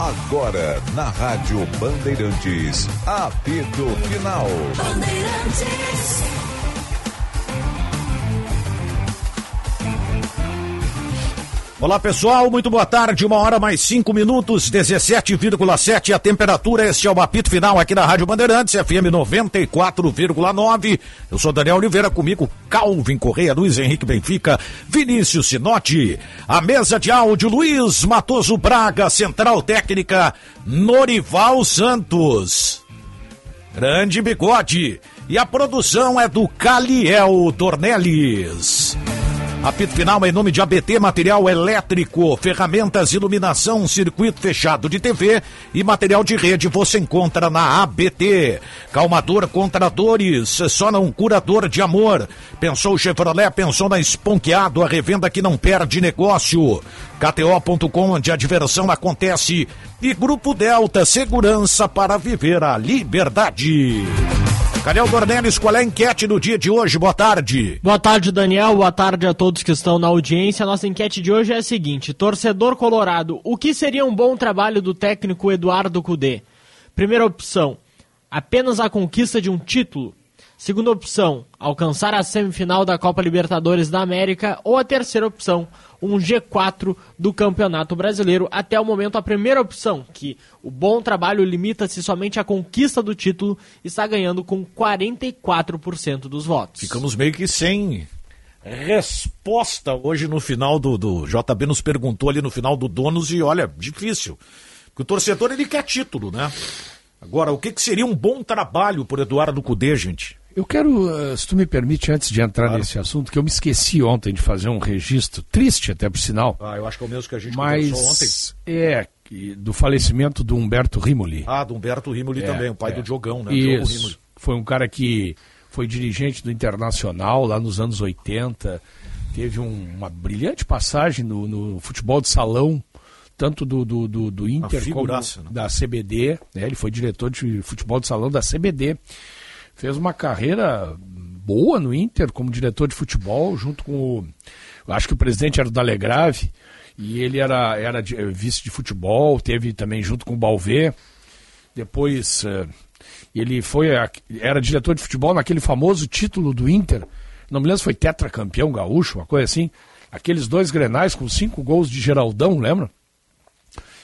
Agora, na Rádio Bandeirantes, apito final. Bandeirantes. Olá pessoal, muito boa tarde, uma hora mais cinco minutos, 17,7 a temperatura, este é o apito final aqui na Rádio Bandeirantes, FM 94,9. Eu sou Daniel Oliveira, comigo Calvin Correia, Luiz Henrique Benfica, Vinícius Sinotti, a mesa de áudio Luiz Matoso Braga, Central Técnica Norival Santos. Grande bigode. E a produção é do Caliel Dornelles. Apito final em nome de ABT Material Elétrico, ferramentas, iluminação, circuito fechado de TV e material de rede você encontra na ABT. Calmador contra dores, só não curador de amor. Pensou Chevrolet, pensou na Esponqueado, a revenda que não perde negócio. KTO.com, onde a diversão acontece. E Grupo Delta, segurança para viver a liberdade. Daniel Dornelis, qual é a enquete do dia de hoje? Boa tarde. Boa tarde, Daniel. Boa tarde a todos que estão na audiência. Nossa enquete de hoje é a seguinte: torcedor colorado, o que seria um bom trabalho do técnico Eduardo Cudê? Primeira opção: apenas a conquista de um título. Segunda opção, alcançar a semifinal da Copa Libertadores da América. Ou a terceira opção, um G4 do Campeonato Brasileiro. Até o momento, a primeira opção, que o bom trabalho limita-se somente à conquista do título, está ganhando com 44% dos votos. Ficamos meio que sem resposta hoje no final do, do. JB nos perguntou ali no final do Donos e olha, difícil. Porque o torcedor ele quer título, né? Agora, o que, que seria um bom trabalho por Eduardo Cudê, gente? Eu quero, eh, se tu me permite, antes de entrar claro. nesse assunto, que eu me esqueci ontem de fazer um registro, triste até por sinal. Ah, eu acho que é o mesmo que a gente mas, ontem. É, do falecimento do Humberto Rimoli. Ah, do Humberto Rimoli é, também, o pai é. do Diogão, né? Isso. Foi um cara que foi dirigente do Internacional lá nos anos 80, teve um, uma brilhante passagem no, no, futebol de salão, tanto do, do, do, do Inter como né? da CBD. Né? Ele foi diretor de futebol de salão da CBD fez uma carreira boa no Inter como diretor de futebol, junto com o. Acho que o presidente era o Dalegrave, e ele era, era de, vice de futebol, teve também junto com o Balvê. Depois uh, ele foi era diretor de futebol naquele famoso título do Inter. Não me lembro se foi tetracampeão gaúcho, uma coisa assim. Aqueles dois grenais com cinco gols de Geraldão, lembra?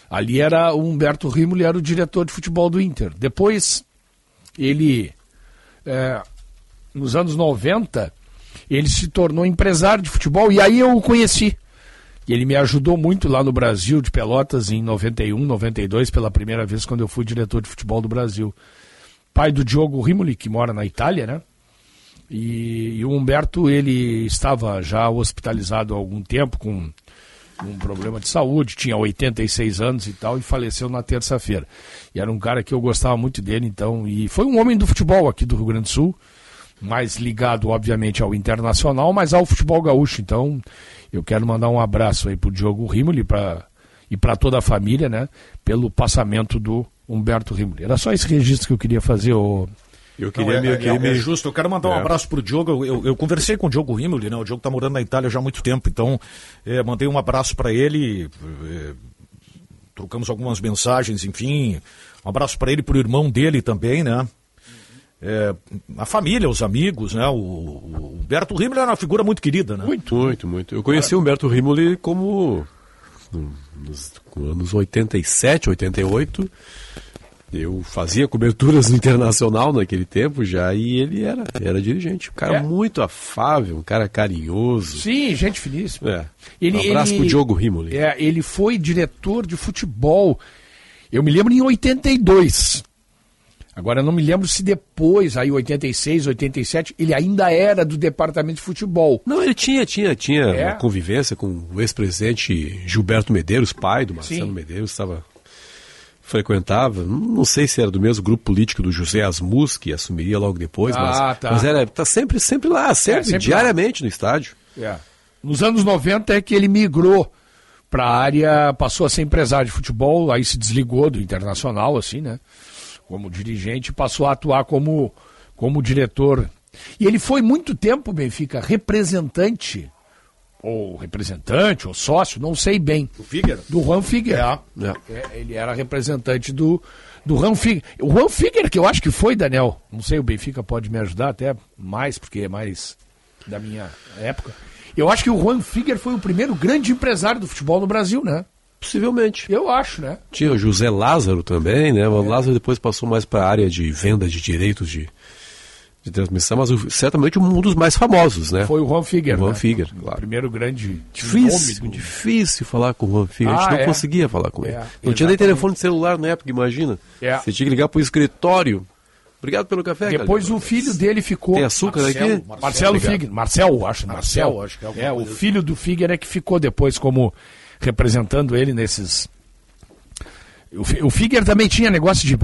Ali era o Humberto Rimoli, era o diretor de futebol do Inter. Depois ele é, nos anos 90, ele se tornou empresário de futebol e aí eu o conheci. E ele me ajudou muito lá no Brasil, de Pelotas, em 91, 92, pela primeira vez, quando eu fui diretor de futebol do Brasil. Pai do Diogo Rimoli, que mora na Itália, né? E, e o Humberto, ele estava já hospitalizado há algum tempo com um problema de saúde, tinha 86 anos e tal, e faleceu na terça-feira. E era um cara que eu gostava muito dele, então, e foi um homem do futebol aqui do Rio Grande do Sul, mais ligado, obviamente, ao internacional, mas ao futebol gaúcho. Então, eu quero mandar um abraço aí pro Diogo Rimoli pra, e para toda a família, né, pelo passamento do Humberto Rimoli. Era só esse registro que eu queria fazer, ô, eu queria, Não, é, me, é, é, justo. Eu quero mandar um é. abraço pro Diogo. Eu, eu, conversei com o Diogo Rimoli, né? O Diogo tá morando na Itália já há muito tempo, então é, mandei um abraço para ele. É, trocamos algumas mensagens, enfim. Um abraço para ele e pro irmão dele também, né? É, a família, os amigos, né? O, o Humberto Rimoli era uma figura muito querida, né? Muito, muito, muito. Eu conheci o Humberto Rimoli como nos anos 87, 88 eu fazia coberturas no internacional naquele tempo já e ele era, era dirigente. Um cara é. muito afável, um cara carinhoso. Sim, gente finíssima. É. Ele, um abraço ele, pro Diogo Rimoli. É, ele foi diretor de futebol. Eu me lembro em 82. Agora não me lembro se depois, aí 86, 87, ele ainda era do departamento de futebol. Não, ele tinha, tinha, tinha é. uma convivência com o ex-presidente Gilberto Medeiros, pai do Marcelo Sim. Medeiros, estava frequentava, não sei se era do mesmo grupo político do José Asmus, que assumiria logo depois, ah, mas, tá. mas era tá sempre, sempre lá, sempre, é, sempre diariamente lá. no estádio. É. Nos anos 90 é que ele migrou para a área, passou a ser empresário de futebol, aí se desligou do internacional, assim, né? Como dirigente, passou a atuar como, como diretor. E ele foi muito tempo, Benfica, representante ou representante, ou sócio, não sei bem. Do Figuer? Do Juan Figuer. É. É. ele era representante do, do Juan Figuer. O Juan Figuer, que eu acho que foi, Daniel, não sei, o Benfica pode me ajudar até mais, porque é mais da minha época. Eu acho que o Juan Figuer foi o primeiro grande empresário do futebol no Brasil, né? Possivelmente. Eu acho, né? Tinha o José Lázaro também, né? O é. Lázaro depois passou mais para a área de venda de direitos de, de transmissão, mas o, certamente um dos mais famosos, né? Foi o Juan Figuer. O Juan né? Figuer, claro. O primeiro grande difícil, do... difícil falar com o Juan Figuer. Ah, a gente não é? conseguia falar com é, ele. Não exatamente. tinha nem telefone celular na época, imagina. É. Você tinha que ligar para o escritório. Obrigado pelo café. Depois cara. o filho dele ficou. Tem açúcar Marcelo, aqui? Marcelo, Figuer. Marcel, acho. Marcel, acho que é. É, o filho do Figuer é que ficou depois como representando ele nesses o, o Figuer também tinha negócio de, uh,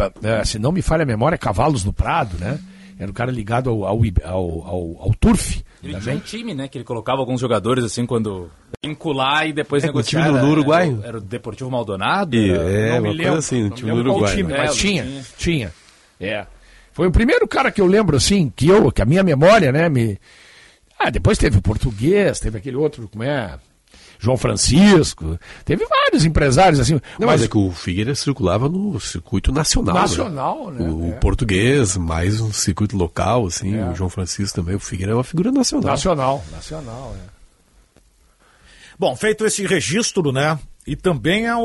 se não me falha a memória, cavalos no Prado, né? Era um cara ligado ao, ao, ao, ao, ao Turf. Ele também. tinha um time, né? Que ele colocava alguns jogadores assim quando vincular e depois é, negociar. O time do, Uruguai? Era, era, o Deportivo Maldonado? E, é, não uma coisa assim, o time do Uruguai. Time, né? Mas é, tinha, tinha, tinha. É. Foi o primeiro cara que eu lembro, assim, que eu, que a minha memória, né, me... Ah, depois teve o português, teve aquele outro, como é... João Francisco, teve vários empresários assim. Não, mas, mas é que o Figueiredo circulava no circuito nacional. Né? Nacional, né? né? O, é. português, mais um circuito local, assim, é. o João Francisco também, o Figueiredo é uma figura nacional. Nacional, nacional, é. Bom, feito esse registro, né? E também ao,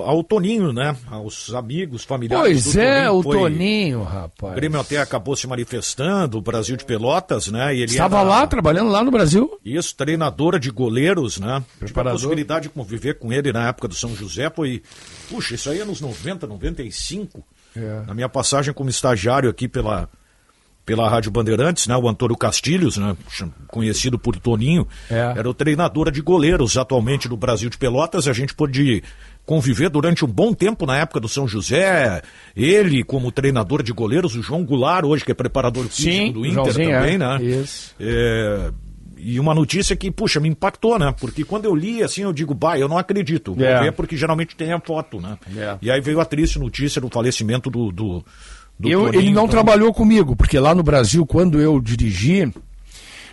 ao Toninho, né? Aos amigos, familiares pois é, Toninho, o Toninho, rapaz. O Grêmio até acabou se manifestando, o Brasil de Pelotas, né? E ele Estava era, lá, trabalhando lá no Brasil. Isso, treinadora de goleiros, né? Tive a possibilidade de conviver com ele na época do São José, foi... Puxa, isso aí é nos 90, 95. É. Na minha passagem como estagiário aqui pela pela Rádio Bandeirantes, né? O Antônio Castilhos, né? Conhecido por Toninho, é. era o treinador de goleiros atualmente no Brasil de Pelotas. A gente pôde conviver durante um bom tempo na época do São José. Ele como treinador de goleiros, o João Goulart hoje que é preparador físico Sim, do Inter também, é. né? Isso. É e uma notícia que, puxa, me impactou, né? Porque quando eu li, assim, eu digo, bah, eu não acredito. Vou é. ver porque geralmente tem a foto, né? É. E aí veio a triste notícia do falecimento do, do, eu, ele não trabalhou comigo, porque lá no Brasil, quando eu dirigi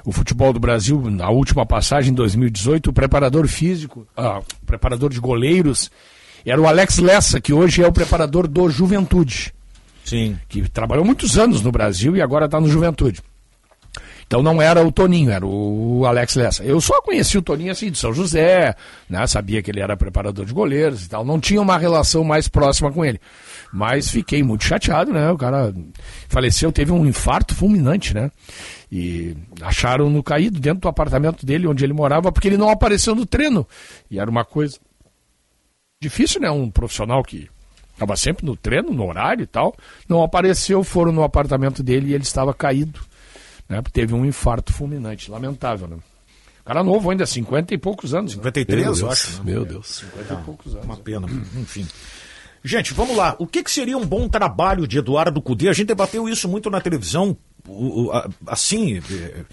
o futebol do Brasil, na última passagem em 2018, o preparador físico, ah, o preparador de goleiros, era o Alex Lessa, que hoje é o preparador do Juventude. Sim. Que trabalhou muitos anos no Brasil e agora está no Juventude. Então não era o Toninho, era o Alex Lessa. Eu só conheci o Toninho assim de São José, né? Sabia que ele era preparador de goleiros e tal. Não tinha uma relação mais próxima com ele. Mas fiquei muito chateado, né? O cara faleceu, teve um infarto fulminante, né? E acharam no caído dentro do apartamento dele, onde ele morava, porque ele não apareceu no treino. E era uma coisa difícil, né? Um profissional que estava sempre no treino, no horário e tal, não apareceu, foram no apartamento dele e ele estava caído. Né? Teve um infarto fulminante, lamentável, né? Cara novo ainda, 50 e poucos anos. 53, né? eu acho. Né? Meu Deus. 50 e poucos anos. Uma pena, enfim. Gente, vamos lá. O que, que seria um bom trabalho de Eduardo Cudê? A gente debateu isso muito na televisão, assim. É,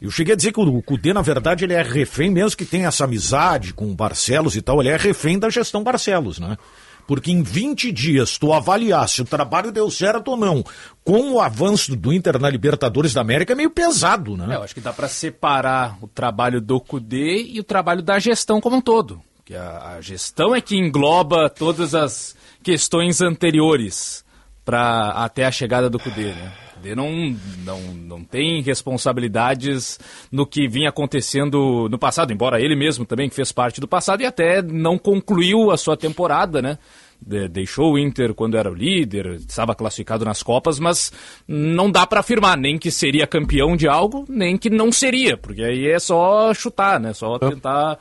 eu cheguei a dizer que o Cudê, na verdade, ele é refém, mesmo que tenha essa amizade com o Barcelos e tal, ele é refém da gestão Barcelos, né? Porque em 20 dias tu avaliar se o trabalho deu certo ou não, com o avanço do Inter na Libertadores da América é meio pesado, né? É, eu acho que dá para separar o trabalho do Cudê e o trabalho da gestão como um todo. Que a, a gestão é que engloba todas as questões anteriores para até a chegada do Cudê, né? Não, não, não tem responsabilidades no que vinha acontecendo no passado, embora ele mesmo também fez parte do passado e até não concluiu a sua temporada, né? De, deixou o Inter quando era o líder, estava classificado nas Copas, mas não dá para afirmar nem que seria campeão de algo, nem que não seria, porque aí é só chutar, né? Só tentar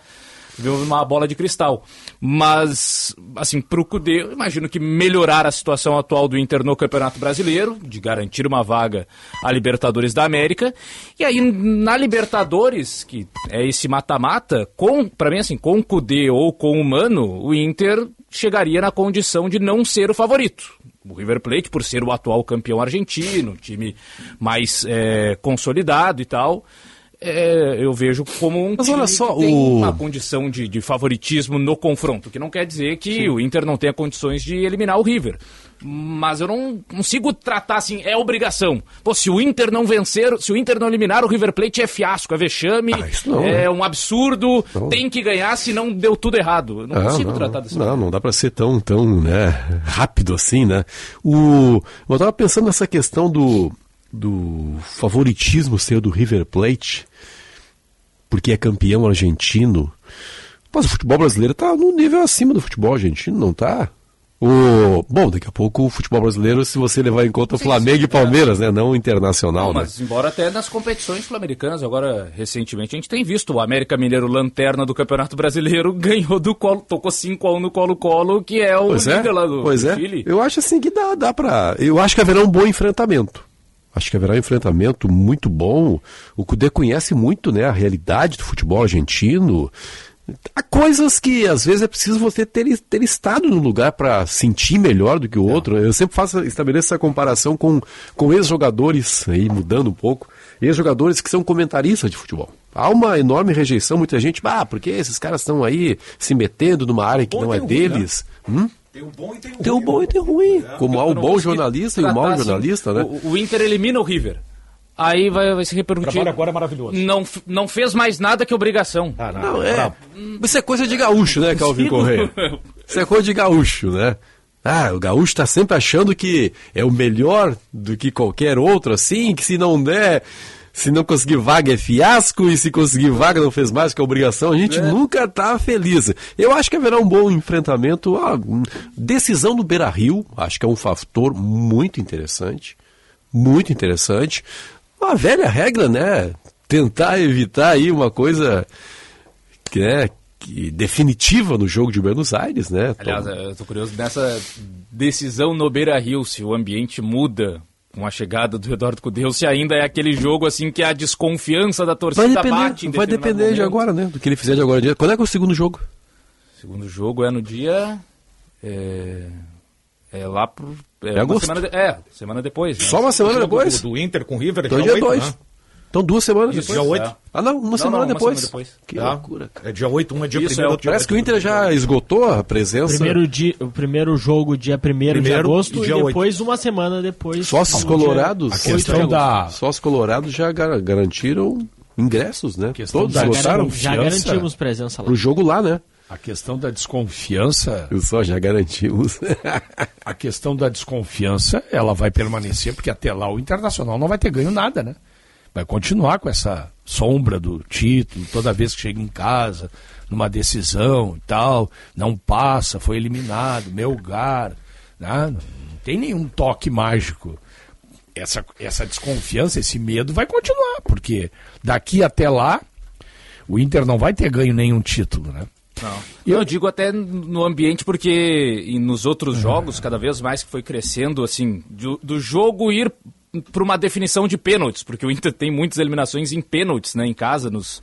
ver uma bola de cristal. Mas, assim, pro Cudê, eu imagino que melhorar a situação atual do Inter no Campeonato Brasileiro, de garantir uma vaga à Libertadores da América, e aí na Libertadores, que é esse mata-mata, com, para mim assim, com o Cudê ou com o Mano, o Inter chegaria na condição de não ser o favorito. O River Plate, por ser o atual campeão argentino, time mais é, consolidado e tal, é, eu vejo como um Mas olha só, tem o... uma condição de, de, favoritismo no confronto, que não quer dizer que Sim. o Inter não tenha condições de eliminar o River. Mas eu não consigo tratar assim, é obrigação. Pô, se o Inter não vencer, se o Inter não eliminar, o River Plate é fiasco, é vexame, ah, não, é um absurdo, não. tem que ganhar, senão deu tudo errado. Eu não ah, consigo não, tratar desse Não, não dá para ser tão, tão né, rápido assim, né? O, eu tava pensando nessa questão do, do favoritismo ser do River Plate porque é campeão argentino. Mas o futebol brasileiro está no nível acima do futebol argentino, não está? O... Bom, daqui a pouco o futebol brasileiro, se você levar em conta o Flamengo sim, e Palmeiras, é. né? Não internacional. Não, né? mas embora até nas competições sul-americanas, agora recentemente a gente tem visto o América Mineiro lanterna do Campeonato Brasileiro ganhou do Colo, tocou 5 a 1 no Colo-Colo, que é o pois líder é, lá do, pois do é. Chile. Eu acho assim que dá, dá para. Eu acho que haverá um bom enfrentamento. Acho que haverá um enfrentamento muito bom. O Cudê conhece muito né, a realidade do futebol argentino. Há coisas que às vezes é preciso você ter, ter estado no lugar para sentir melhor do que o outro. Eu sempre faço, estabeleço essa comparação com, com ex-jogadores, aí mudando um pouco, ex-jogadores que são comentaristas de futebol. Há uma enorme rejeição, muita gente, ah, porque esses caras estão aí se metendo numa área que não é deles. Né? Hum? Tem o bom e tem o ruim. Tem o bom e tem o ruim. É. Como há o bom jornalista e o mau assim, jornalista, né? O, o, Inter elimina o River. Aí vai, vai se repercutir. O agora é maravilhoso. Não, não fez mais nada que obrigação. Ah, não, não é. Isso é coisa de gaúcho, né, Calvin Correia? Isso é coisa de gaúcho, né? Ah, o gaúcho está sempre achando que é o melhor do que qualquer outro, assim, que se não der se não conseguir vaga é fiasco e se conseguir vaga não fez mais que a obrigação, a gente é. nunca está feliz. Eu acho que haverá um bom enfrentamento. A decisão do Beira Rio, acho que é um fator muito interessante. Muito interessante. Uma velha regra, né? Tentar evitar aí uma coisa que, né, que definitiva no jogo de Buenos Aires, né? Aliás, eu estou curioso dessa decisão no Beira Rio, se o ambiente muda com a chegada do Eduardo Cudeu, se ainda é aquele jogo assim que a desconfiança da torcida vai depender, bate Vai depender momento. de agora, né? Do que ele fizer de agora. Quando é que é o segundo jogo? O segundo jogo é no dia... É, é lá pro... É, é agosto. Semana de, é, semana depois. Né? Só uma semana depois? Do, do, Inter com o River. Então dia 2. Né? Então, duas semanas Isso, depois. Dia 8. É. Ah, não, uma, não, semana, não, depois. uma semana depois. Que é. loucura, cara. É dia 8, um é dia 1 é Parece que o Inter já esgotou a presença. Primeiro dia, o primeiro jogo, dia 1 de agosto, e, e depois, 8. uma semana depois. Sócios colorados. A questão da... Sócios colorados já garantiram ingressos, né? Todos da votaram. Já garantimos presença lá. Pro jogo lá, né? A questão da desconfiança. Eu só já garantimos. a questão da desconfiança, ela vai permanecer, porque até lá o Internacional não vai ter ganho nada, né? Vai continuar com essa sombra do título, toda vez que chega em casa, numa decisão e tal, não passa, foi eliminado, meu lugar. Né? Não tem nenhum toque mágico. Essa, essa desconfiança, esse medo vai continuar, porque daqui até lá o Inter não vai ter ganho nenhum título, né? Não. Eu, eu digo até no ambiente porque nos outros jogos, cada vez mais que foi crescendo, assim, do, do jogo ir para uma definição de pênaltis, porque o Inter tem muitas eliminações em pênaltis, né, em casa, nos,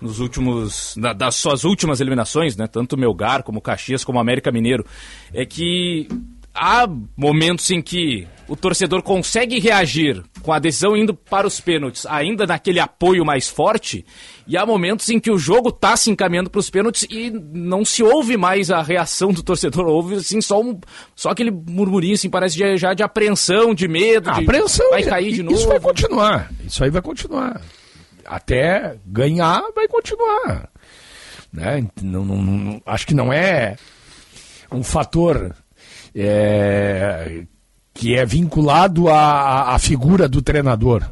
nos últimos, na, das suas últimas eliminações, né, tanto Melgar como Caxias como América Mineiro, é que há momentos em que o torcedor consegue reagir com a decisão indo para os pênaltis, ainda naquele apoio mais forte, e há momentos em que o jogo está se encaminhando para os pênaltis e não se ouve mais a reação do torcedor, ouve assim só, um, só aquele murmurinho, assim, parece de, já de apreensão, de medo, a de, apreensão, vai cair de novo. Isso vai continuar, isso aí vai continuar. Até ganhar, vai continuar. Né? Não, não, não, acho que não é um fator é, que é vinculado à, à figura do treinador.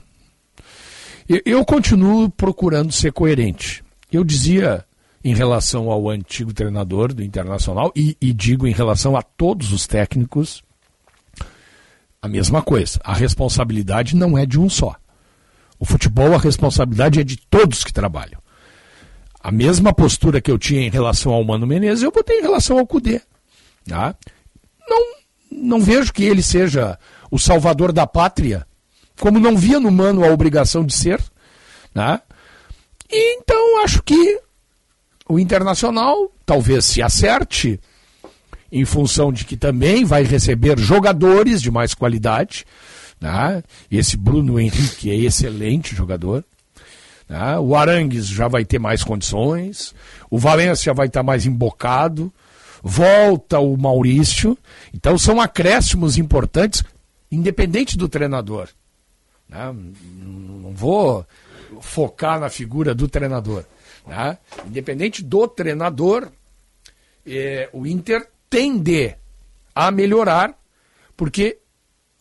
Eu, eu continuo procurando ser coerente. Eu dizia em relação ao antigo treinador do Internacional e, e, digo em relação a todos os técnicos a mesma coisa. A responsabilidade não é de um só. O futebol, a responsabilidade é de todos que trabalham. A mesma postura que eu tinha em relação ao Mano Menezes, eu botei em relação ao Cudê. Tá? Não, não vejo que ele seja o salvador da pátria, como não via no Mano a obrigação de ser. Né? E então acho que o Internacional talvez se acerte, em função de que também vai receber jogadores de mais qualidade. Né? Esse Bruno Henrique é excelente jogador. Né? O Arangues já vai ter mais condições, o Valência vai estar mais embocado, volta o Maurício. Então são acréscimos importantes, independente do treinador. Né? Não vou focar na figura do treinador. Né? Independente do treinador, é, o Inter tende a melhorar, porque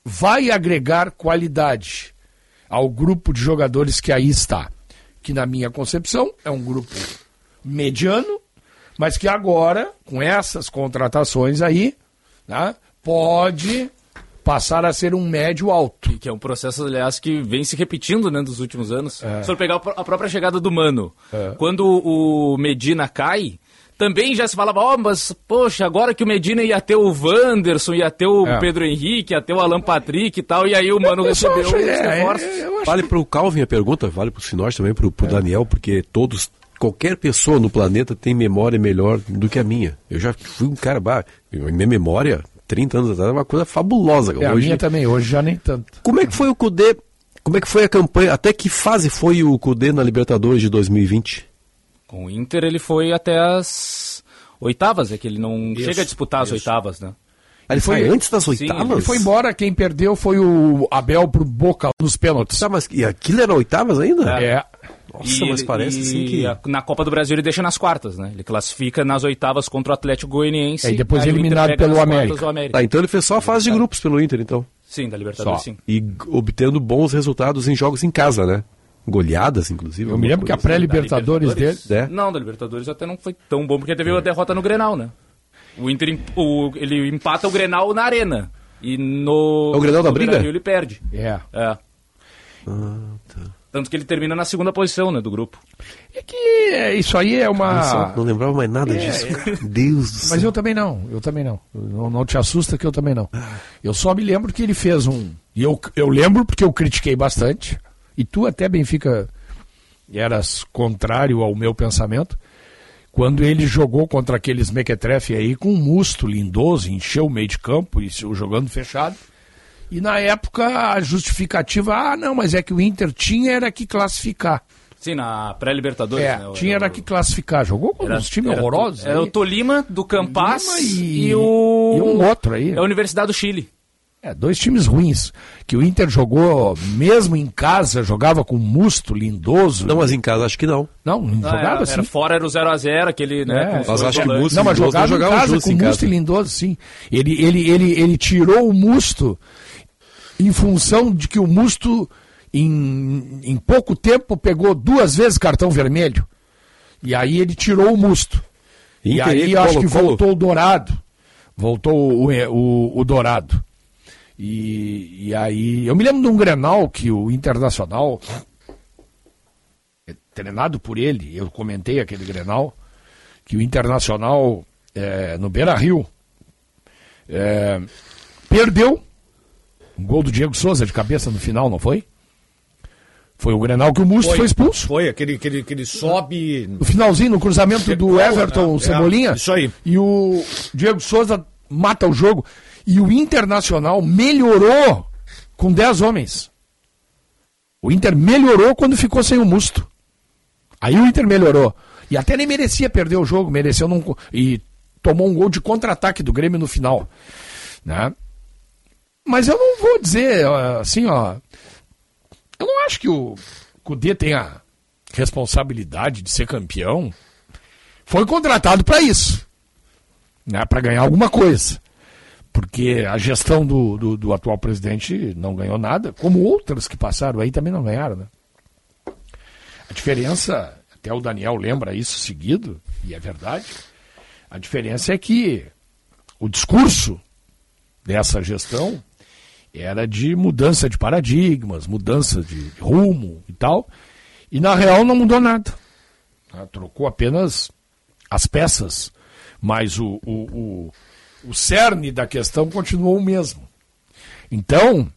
vai agregar qualidade ao grupo de jogadores que aí está. Que, na minha concepção, é um grupo mediano, mas que agora, com essas contratações aí, né, pode passar a ser um médio alto. Que é um processo, aliás, que vem se repetindo né, nos últimos anos. É. Se for pegar a própria chegada do Mano, é. quando o Medina cai, também já se falava, ó, oh, mas, poxa, agora que o Medina ia ter o Wanderson, ia ter o é. Pedro Henrique, ia ter o Alan Patrick e tal, e aí o Mano recebeu os é, reforços. É, é, vale pro Calvin a pergunta, vale pro Sinós também, pro, pro é. Daniel, porque todos, qualquer pessoa no planeta tem memória melhor do que a minha. Eu já fui um cara, bah, minha memória, 30 anos atrás, é uma coisa fabulosa. É, hoje, a minha também, hoje já nem tanto. Como é que foi o Cudê, como é que foi a campanha, até que fase foi o Cudê na Libertadores de 2020? Com o Inter ele foi até as oitavas, é que ele não isso, chega a disputar isso. as oitavas, né? Ele foi antes das oitavas? Sim, ele foi embora, quem perdeu foi o Abel pro Boca nos pênaltis. Tá, mas e aquilo era oitavas ainda? É. é. Nossa, e mas ele, parece assim que. Na Copa do Brasil ele deixa nas quartas, né? Ele classifica nas oitavas contra o Atlético Goianiense. É, e depois eliminado pelo América. América. Tá, então ele fez só a fase de grupos pelo Inter, então. Sim, da Libertadores, sim. E obtendo bons resultados em jogos em casa, né? goleadas, inclusive. Eu me lembro que a pré-Libertadores dele. É. Não, da Libertadores até não foi tão bom, porque teve é. a derrota no Grenal, né? O Inter o, ele empata o Grenal na arena. E no. É o Grenal da briga? Brasil, ele perde. É. É. Ah, tá. Tanto que ele termina na segunda posição, né, do grupo. É que é, isso aí é uma. Nossa, não lembrava mais nada é, disso. É... Deus do céu. Mas eu também não, eu também não. não. Não te assusta que eu também não. Eu só me lembro que ele fez um. E eu, eu lembro porque eu critiquei bastante. E tu até, Benfica, eras contrário ao meu pensamento. Quando ele jogou contra aqueles mequetrefe aí com um musto lindoso, encheu o meio de campo e jogando fechado. E na época a justificativa, ah, não, mas é que o Inter tinha era que classificar. Sim, na pré-Libertadores. É, né, tinha era que classificar. Jogou com era, uns times era, horrorosos. Era aí. o Tolima, do Campas e, e, o... E um outro aí. É a Universidade do Chile. É, dois times ruins. Que o Inter jogou, mesmo em casa, jogava com Musto, Lindoso. Não, mas em casa acho que não. Não, não, jogava era, assim. Era fora era o 0x0, aquele, né? É, mas acho que Musto Não, mas jogava, jogava em casa com em Musto e Lindoso, sim. Ele, ele, ele, ele tirou o Musto em função de que o Musto, em, em pouco tempo, pegou duas vezes cartão vermelho. E aí ele tirou o Musto. Inter, e aí acho que voltou o Dourado. Voltou o, o, o Dourado. E, e aí, eu me lembro de um Grenal que o Internacional, treinado por ele, eu comentei aquele Grenal, que o Internacional, é, no Beira Rio, é, perdeu um gol do Diego Souza de cabeça no final, não foi? Foi o Grenal que o Musto foi, foi expulso. Foi, aquele, aquele, aquele sobe. No finalzinho, no cruzamento do Everton né? Cebolinha. É, isso aí. E o Diego Souza mata o jogo. E o Internacional melhorou com 10 homens. O Inter melhorou quando ficou sem o Musto. Aí o Inter melhorou. E até nem merecia perder o jogo, mereceu não. E tomou um gol de contra-ataque do Grêmio no final. Né? Mas eu não vou dizer assim, ó. Eu não acho que o Cudê tenha responsabilidade de ser campeão. Foi contratado para isso. Né? Para ganhar alguma coisa porque a gestão do, do, do, atual presidente não ganhou nada, como outras que passaram aí também não ganharam. Né? A diferença, até o Daniel lembra isso seguido, e é verdade, a diferença é que o discurso dessa gestão era de mudança de paradigmas, mudança de rumo e tal, e na real não mudou nada. Trocou apenas as peças, mas o, o, o o cerne da questão continuou o mesmo. Então,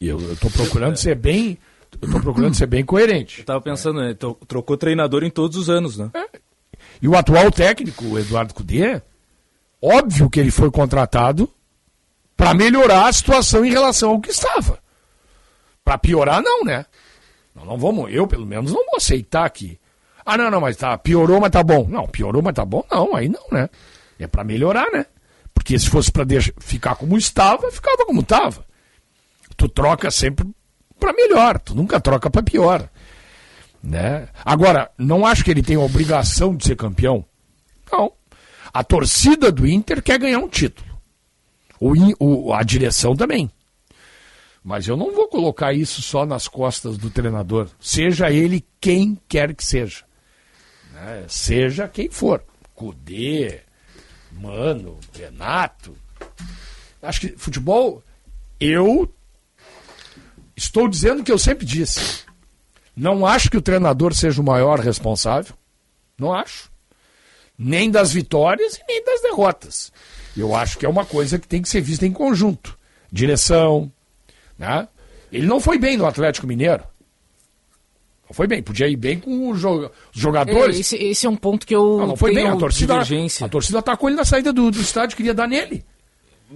eu estou procurando ser bem. Eu tô procurando ser bem coerente. Eu estava pensando, né? Trocou treinador em todos os anos, né? É. E o atual técnico, o Eduardo Cudê, óbvio que ele foi contratado para melhorar a situação em relação ao que estava. Para piorar, não, né? não vamos, eu pelo menos não vou aceitar que. Ah, não, não, mas tá, piorou, mas tá bom. Não, piorou, mas tá bom, não, aí não, né? É para melhorar, né? Porque se fosse para ficar como estava, ficava como estava. Tu troca sempre para melhor, tu nunca troca para pior. Né? Agora, não acho que ele tem a obrigação de ser campeão. Não. A torcida do Inter quer ganhar um título. O, o, a direção também. Mas eu não vou colocar isso só nas costas do treinador, seja ele quem quer que seja. Né? Seja quem for. Cudê, Mano, Renato. Acho que futebol, eu estou dizendo o que eu sempre disse. Não acho que o treinador seja o maior responsável. Não acho. Nem das vitórias e nem das derrotas. Eu acho que é uma coisa que tem que ser vista em conjunto. Direção, né? Ele não foi bem no Atlético Mineiro. Foi bem, podia ir bem com os jogadores. É, esse, esse, é um ponto que eu. Não, não foi bem, a torcida, a torcida atacou ele na saída do, do estádio, queria dar nele.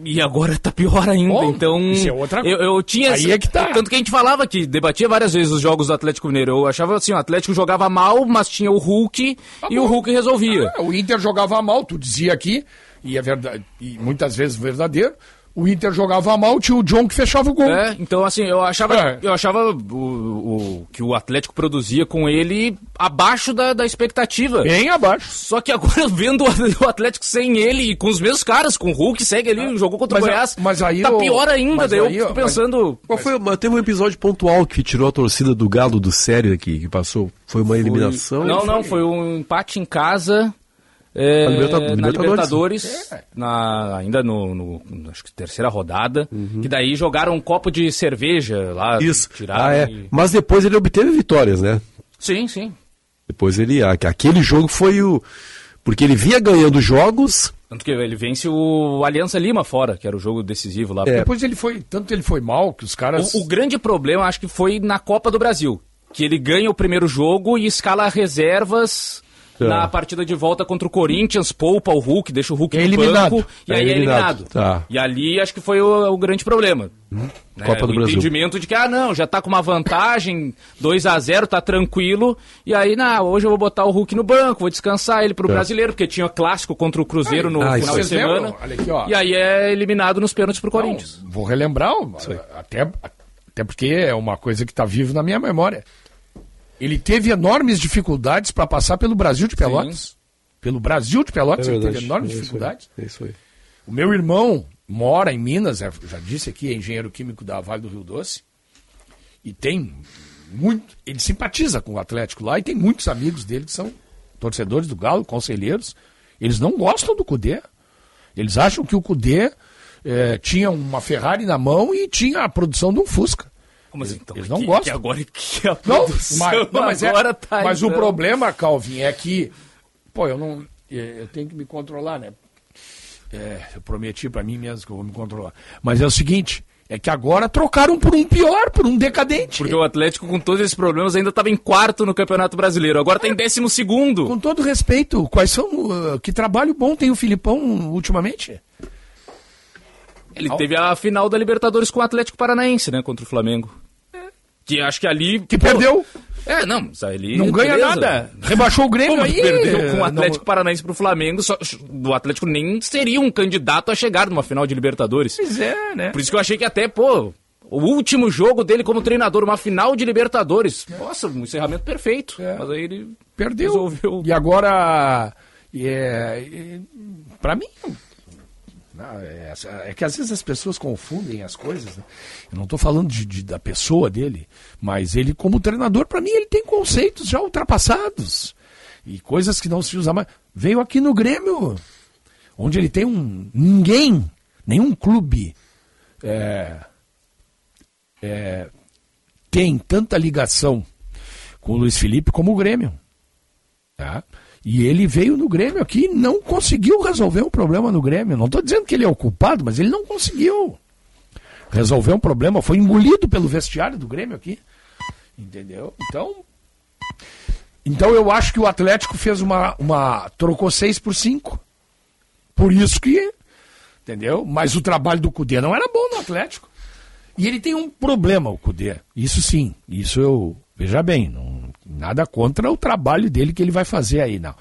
E agora tá pior ainda, Bom, então. Isso é outra coisa. Eu, eu, tinha. Aí é que tá. Tanto que a gente falava que debatia várias vezes os jogos do Atlético Mineiro. Eu achava assim, o Atlético jogava mal, mas tinha o Hulk tá e bom. o Hulk resolvia. Ah, o Inter jogava mal, tu dizia aqui, e é verdade, e muitas vezes verdadeiro. O Inter jogava mal, tinha o John que fechava o gol. É, então assim, eu achava, é. eu achava o, o, que o Atlético produzia com ele abaixo da, da expectativa. Bem abaixo. Só que agora vendo o Atlético sem ele e com os mesmos caras, com o Hulk, segue ali, é. jogou contra mas, o Goiás. Mas aí tá pior ainda, daí aí, eu fico pensando. Qual foi, mas teve um episódio pontual que tirou a torcida do Galo do sério aqui, que passou. Foi uma eliminação? Foi... Não, foi... não, foi um empate em casa. É, Libertadores, na Libertadores, é. na, ainda no, no, acho que terceira rodada, uhum. que daí jogaram um copo de cerveja lá. Isso. Ah, é. E... Mas depois ele obteve vitórias, né? Sim, sim. Depois ele. Aquele jogo foi o. Porque ele vinha ganhando jogos. Tanto que ele vence o Aliança Lima fora, que era o jogo decisivo lá. É. Depois ele foi. Tanto ele foi mal que os caras. O, o grande problema, acho que foi na Copa do Brasil. Que ele ganha o primeiro jogo e escala reservas Tá. Na partida de volta contra o Corinthians, poupa o Hulk, deixa o Hulk é no eliminado. banco e é aí eliminado. é eliminado. Tá. E ali acho que foi o, o grande problema. Hum. Né? Copa do o Brasil. entendimento de que, ah, não, já tá com uma vantagem, 2 a 0 tá tranquilo. E aí, não, hoje eu vou botar o Hulk no banco, vou descansar ele pro é. brasileiro, porque tinha clássico contra o Cruzeiro no ah, final de semana. Aqui, e aí é eliminado nos pênaltis pro Corinthians. Não, vou relembrar, até, até porque é uma coisa que tá vivo na minha memória. Ele teve enormes dificuldades para passar pelo Brasil de Pelotas. Sim. Pelo Brasil de Pelotas, é ele teve enormes é dificuldades. Aí. É isso aí. O meu irmão mora em Minas, é, já disse aqui, é engenheiro químico da Vale do Rio Doce. E tem muito. Ele simpatiza com o Atlético lá e tem muitos amigos dele que são torcedores do Galo, conselheiros. Eles não gostam do Cudê. Eles acham que o Cudê é, tinha uma Ferrari na mão e tinha a produção de um Fusca. Como assim, então? Eles não que, gostam. Que agora que a não, mas, não, mas, é, agora é, tá mas o problema, Calvin, é que, pô, eu não, é, eu tenho que me controlar, né? É, eu prometi para mim mesmo que eu vou me controlar. Mas é o seguinte, é que agora trocaram por um pior, por um decadente. Porque o Atlético, com todos esses problemas, ainda estava em quarto no Campeonato Brasileiro. Agora está em décimo segundo. Com todo respeito, quais são. Uh, que trabalho bom tem o Filipão ultimamente? Ele teve a final da Libertadores com o Atlético Paranaense, né? Contra o Flamengo. Que acho que ali. Que pô, perdeu. É, não, ali. Não ganha beleza. nada. Rebaixou o Grêmio aí. Perdeu com o Atlético não... Paranaense pro Flamengo. Só, o Atlético nem seria um candidato a chegar numa final de Libertadores. Pois é, né? Por isso que eu achei que até, pô, o último jogo dele como treinador, uma final de Libertadores. É. Nossa, um encerramento perfeito. É. Mas aí ele perdeu. Resolveu. E agora. É, para mim, é, é, que às vezes as pessoas confundem as coisas. Né? Eu não estou falando de, de, da pessoa dele, mas ele, como treinador, para mim, ele tem conceitos já ultrapassados. E coisas que não se usam mais. Veio aqui no Grêmio, onde ele tem um. Ninguém, nenhum clube é, é, tem tanta ligação com o Luiz Felipe como o Grêmio. Tá? E ele veio no Grêmio aqui e não conseguiu resolver um problema no Grêmio. Não estou dizendo que ele é o culpado, mas ele não conseguiu resolver um problema. Foi engolido pelo vestiário do Grêmio aqui. Entendeu? Então. Então eu acho que o Atlético fez uma. uma trocou 6 por 5. Por isso que. Entendeu? Mas o trabalho do Cudê não era bom no Atlético. E ele tem um problema, o Cudê. Isso sim. Isso eu, Veja bem, não, nada contra o trabalho dele que ele vai fazer aí, não.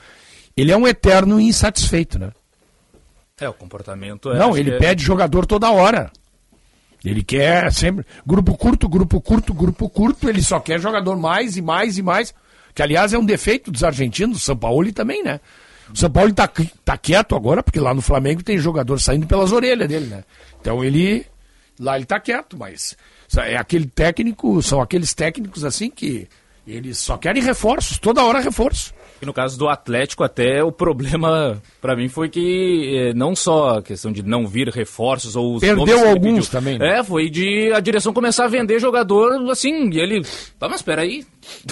Ele é um eterno insatisfeito, né? É, o comportamento é. Não, ele é... pede jogador toda hora. Ele quer sempre. Grupo curto, grupo curto, grupo curto. Ele só quer jogador mais e mais e mais. Que, aliás, é um defeito dos argentinos, do São Paulo também, né? O São Paulo tá, tá quieto agora, porque lá no Flamengo tem jogador saindo pelas orelhas dele, né? Então ele. Lá ele tá quieto, mas. É aquele técnico, são aqueles técnicos assim que eles só querem reforços, toda hora reforço. E no caso do Atlético, até o problema para mim foi que eh, não só a questão de não vir reforços ou os Perdeu alguns também. Né? É, foi de a direção começar a vender jogador assim, e ele. Tá, mas aí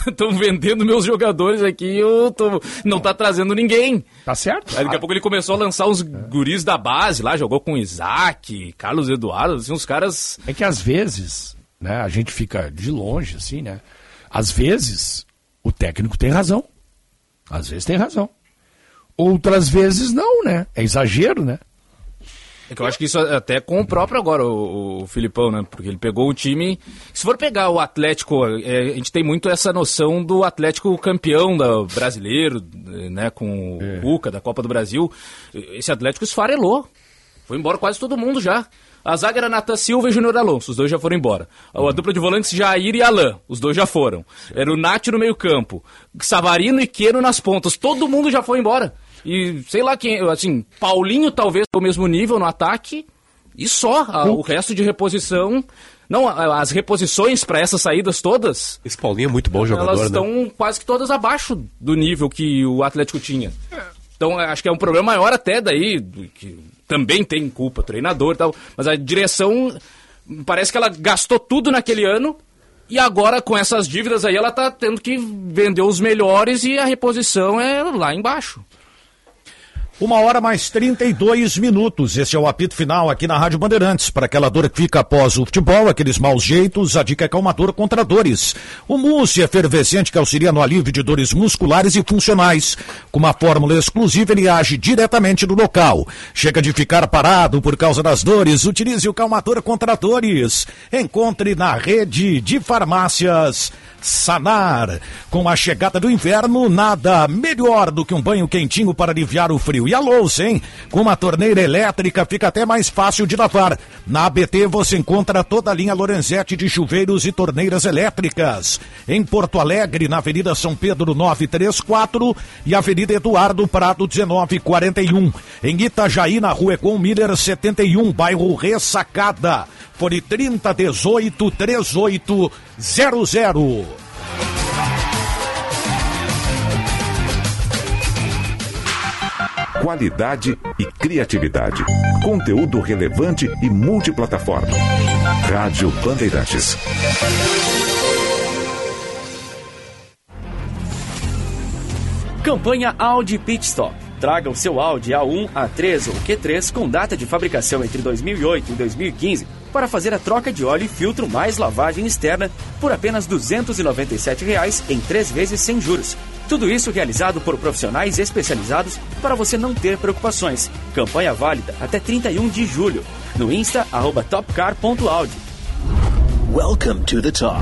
Estão vendendo meus jogadores aqui, eu tô, não tá trazendo ninguém. Tá certo. Aí daqui a pouco ele começou a lançar os guris da base lá, jogou com Isaac, Carlos Eduardo, assim, uns caras. É que às vezes, né, a gente fica de longe, assim, né? Às vezes, o técnico tem razão. Às vezes tem razão. Outras vezes não, né? É exagero, né? É que eu acho que isso até com o próprio agora, o, o Filipão, né? Porque ele pegou o time. Se for pegar o Atlético, é, a gente tem muito essa noção do Atlético campeão da, brasileiro, né? Com o é. Cuca, da Copa do Brasil. Esse Atlético esfarelou. Foi embora quase todo mundo já. A zaga era Natan Silva e Júnior Alonso, os dois já foram embora. A, a dupla de volantes Jair e Alain, os dois já foram. Era o Nath no meio campo, Savarino e Queno nas pontas, todo mundo já foi embora. E sei lá quem, assim, Paulinho talvez o mesmo nível no ataque e só. A, o resto de reposição não, as reposições para essas saídas todas. Esse Paulinho é muito bom jogador. Elas estão né? quase que todas abaixo do nível que o Atlético tinha. Então acho que é um problema maior até daí, que também tem culpa, treinador e tal, mas a direção parece que ela gastou tudo naquele ano e agora com essas dívidas aí ela tá tendo que vender os melhores e a reposição é lá embaixo. Uma hora mais 32 minutos. Esse é o apito final aqui na Rádio Bandeirantes. Para aquela dor que fica após o futebol, aqueles maus jeitos, a dica é calmador contra dores. O mousse efervescente que auxilia no alívio de dores musculares e funcionais. Com uma fórmula exclusiva, ele age diretamente no local. Chega de ficar parado por causa das dores, utilize o calmador contra dores. Encontre na rede de farmácias Sanar. Com a chegada do inverno, nada melhor do que um banho quentinho para aliviar o frio. E a louça, hein? Com uma torneira elétrica fica até mais fácil de lavar. Na ABT você encontra toda a linha Lorenzetti de chuveiros e torneiras elétricas. Em Porto Alegre, na Avenida São Pedro 934 e Avenida Eduardo Prado 1941. Em Itajaí, na Rua Econ Miller 71, bairro Ressacada. Fone 3018 3800. Qualidade e criatividade. Conteúdo relevante e multiplataforma. Rádio Bandeirantes. Campanha Audi Pit Stop Traga o seu Audi A1, A3 ou Q3 com data de fabricação entre 2008 e 2015 para fazer a troca de óleo e filtro mais lavagem externa por apenas 297 reais em três vezes sem juros. Tudo isso realizado por profissionais especializados para você não ter preocupações. Campanha válida até 31 de julho. No Insta, arroba topcar.audi. Welcome to the top.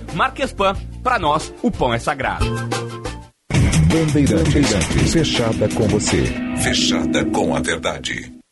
Marquespan para nós, o pão é sagrado. Bandeirantes, fechada com você. Fechada com a verdade.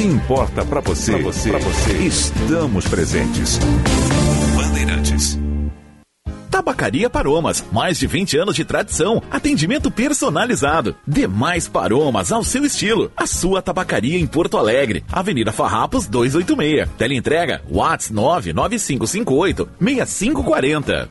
Se importa para você, pra você, pra você, estamos presentes. Bandeirantes. Tabacaria Paromas, mais de 20 anos de tradição, atendimento personalizado. Demais Paromas ao seu estilo. A sua tabacaria em Porto Alegre, Avenida Farrapos 286. Teleentrega, Whats 99558 6540.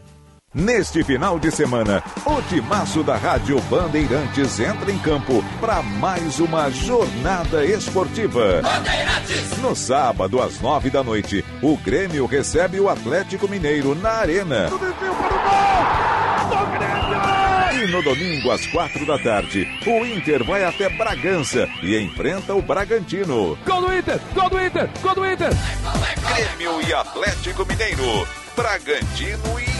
Neste final de semana, o timaço da Rádio Bandeirantes entra em campo para mais uma jornada esportiva. Bandeirantes! No sábado, às nove da noite, o Grêmio recebe o Atlético Mineiro na Arena. E no domingo, às quatro da tarde, o Inter vai até Bragança e enfrenta o Bragantino. Gol do Inter! Gol do Inter! Gol do Inter! Grêmio e Atlético Mineiro. Bragantino e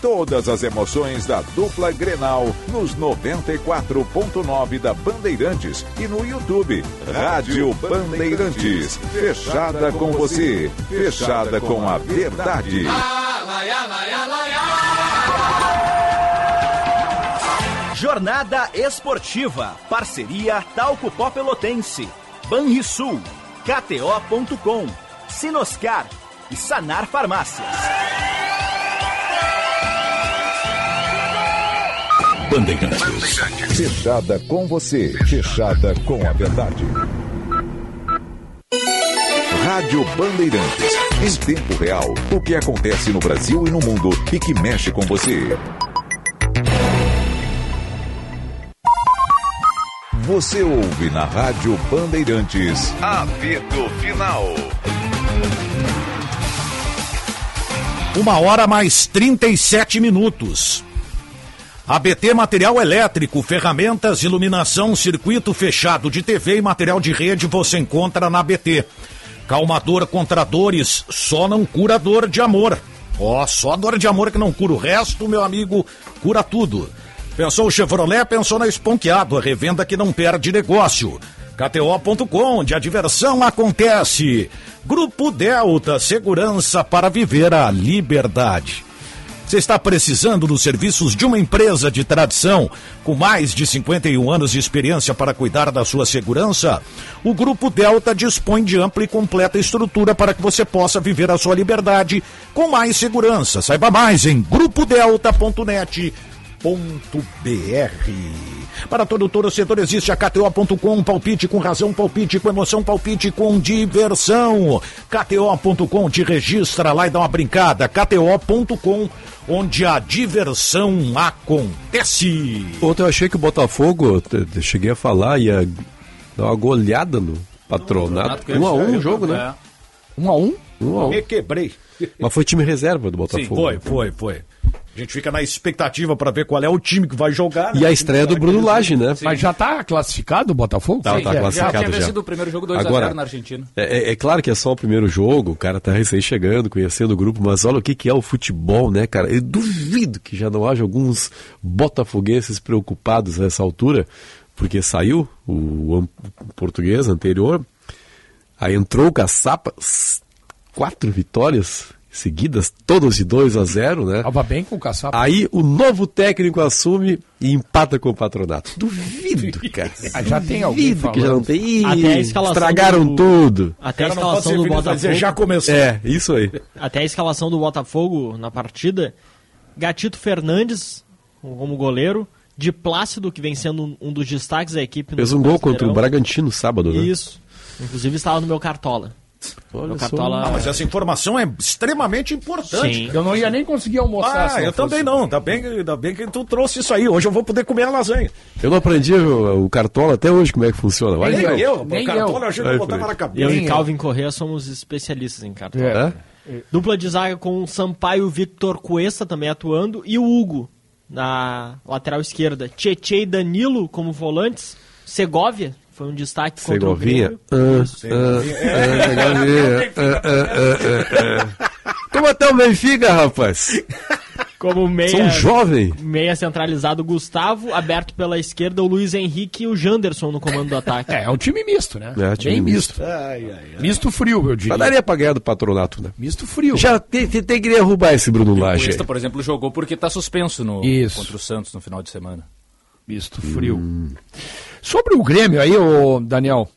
Todas as emoções da dupla Grenal nos 94.9 da Bandeirantes e no YouTube. Rádio Bandeirantes. Fechada com você. Fechada com a verdade. Jornada Esportiva. Parceria Talco Pó Pelotense. Banrisul. KTO.com. Sinoscar e Sanar Farmácias. Bandeirantes. Fechada com você. Fechada com a verdade. Rádio Bandeirantes. Em tempo real, o que acontece no Brasil e no mundo e que mexe com você. Você ouve na Rádio Bandeirantes. Apito Final. Uma hora mais 37 minutos. ABT Material Elétrico, ferramentas, iluminação, circuito fechado de TV e material de rede você encontra na ABT. Calmador contra dores, só não cura dor de amor. Ó, oh, só dor de amor que não cura o resto, meu amigo, cura tudo. Pensou o Chevrolet, pensou na Esponqueado, a revenda que não perde negócio. KTO.com, onde a diversão acontece. Grupo Delta, segurança para viver a liberdade. Você está precisando dos serviços de uma empresa de tradição com mais de 51 anos de experiência para cuidar da sua segurança? O Grupo Delta dispõe de ampla e completa estrutura para que você possa viver a sua liberdade com mais segurança. Saiba mais em grupodelta.net para todo torcedor existe a KTO.com, palpite com razão, palpite com emoção, palpite com diversão. KTO.com te registra lá e dá uma brincada. KTO.com, onde a diversão acontece. Ontem eu achei que o Botafogo, cheguei a falar, ia dar uma goleada no patronato. Um a um o jogo, né? Um a um? Um a um. Me quebrei. Mas foi time reserva do Botafogo. Sim, foi, foi, foi. A gente fica na expectativa para ver qual é o time que vai jogar. Né? E a estreia do Bruno Lage, né? Sim. Mas já está classificado o Botafogo? Tá, Sim, tá classificado já. Já tinha vencido o primeiro jogo 2x0 na Argentina. É, é, é, claro que é só o primeiro jogo, o cara tá recém chegando, conhecendo o grupo, mas olha o que, que é o futebol, né, cara? Eu duvido que já não haja alguns botafoguenses preocupados nessa altura, porque saiu o, o português anterior, aí entrou o Caçapa, quatro vitórias seguidas, todas de 2 a 0 né? Tava bem com o Caçapa. Aí o novo técnico assume e empata com o patronato. Duvido, cara. Ah, já tem alguém Duvido que já não tem. Ih, Até a escalação estragaram do... tudo. Até a escalação do Botafogo. Dizer, já começou. É, isso aí. Até a escalação do Botafogo na partida. Gatito Fernandes como goleiro. De Plácido, que vem sendo um dos destaques da equipe. Fez um gol contra o Bragantino sábado, né? Isso. Inclusive estava no meu cartola. Olha o Cartola... Ah, mas essa informação é extremamente importante. Sim. Eu não ia nem conseguir almoçar. Ah, eu também não. Ainda bem, ainda bem que tu trouxe isso aí. Hoje eu vou poder comer a lasanha. Eu não aprendi o, o Cartola até hoje como é que funciona. Vai nem eu, eu, nem o Cartola eu. a gente não botava na cabeça. Eu e Calvin Correa somos especialistas em Cartola. É. Dupla de zaga com Sampaio Victor Cuesta também atuando e o Hugo na lateral esquerda. Tietê e Danilo como volantes. Segovia foi um destaque Segovinha. contra o Grêmio. Como até o Benfica, rapaz. Como meia, São jovem. meia centralizado Gustavo, aberto pela esquerda o Luiz Henrique e o Janderson no comando do ataque. É, é um time misto, né? É, time Bem misto. misto. Ai, ai, ai. Misto frio, eu diria. Mas daria pra ganhar do patronato, né? Misto frio. Já tem, tem, tem que derrubar esse Bruno Lage. O Cuesta, por exemplo, jogou porque tá suspenso no, Isso. contra o Santos no final de semana. Misto frio. Hum. Sobre o Grêmio aí, ô Daniel,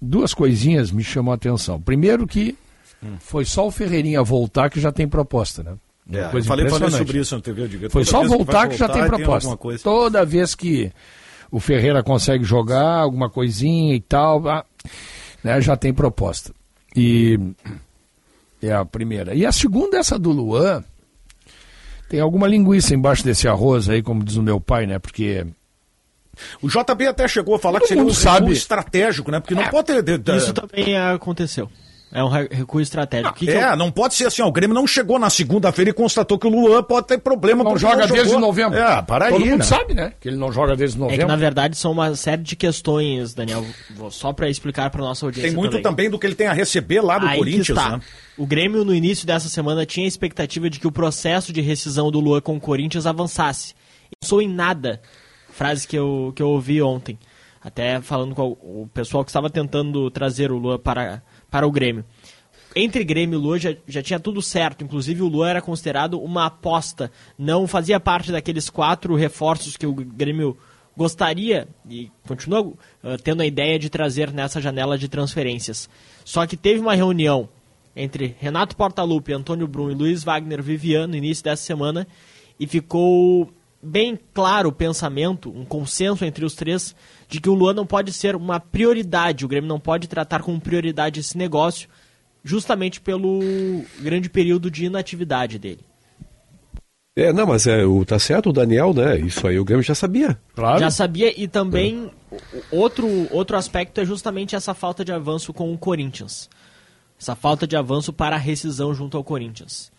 duas coisinhas me chamam a atenção. Primeiro que hum. foi só o Ferreirinha voltar que já tem proposta, né? É, eu falei, falei sobre isso na TV, eu digo, Foi só voltar que, que já tem proposta. Tem Toda vez que o Ferreira consegue jogar alguma coisinha e tal, ah, né, já tem proposta. E é a primeira. E a segunda, essa do Luan, tem alguma linguiça embaixo desse arroz aí, como diz o meu pai, né? Porque o JB até chegou a falar Todo que seria um sabe. estratégico, né? Porque não é, pode ter. Isso também aconteceu. É um recuo estratégico. Não, que é, eu... não pode ser assim. Ó, o Grêmio não chegou na segunda-feira e constatou que o Luan pode ter problema. Não joga não desde novembro. É, para Todo aí. mundo né? sabe, né? Que ele não joga desde novembro. É que na verdade são uma série de questões, Daniel. Só para explicar para nossa audiência. Tem muito também. também. do que ele tem a receber lá do aí Corinthians. Né? O Grêmio no início dessa semana tinha a expectativa de que o processo de rescisão do Luan com o Corinthians avançasse. Não sou em nada. Frase que eu, que eu ouvi ontem. Até falando com o pessoal que estava tentando trazer o Luan para, para o Grêmio entre Grêmio e Lua já, já tinha tudo certo. Inclusive o Lua era considerado uma aposta. Não fazia parte daqueles quatro reforços que o Grêmio gostaria e continua uh, tendo a ideia de trazer nessa janela de transferências. Só que teve uma reunião entre Renato Portaluppi, Antônio Brum e Luiz Wagner Vivian no início dessa semana e ficou bem claro o pensamento, um consenso entre os três de que o Luan não pode ser uma prioridade, o Grêmio não pode tratar como prioridade esse negócio, justamente pelo grande período de inatividade dele. É, não, mas é, o, tá certo o Daniel, né? Isso aí o Grêmio já sabia. Claro. Já sabia e também é. outro, outro aspecto é justamente essa falta de avanço com o Corinthians. Essa falta de avanço para a rescisão junto ao Corinthians.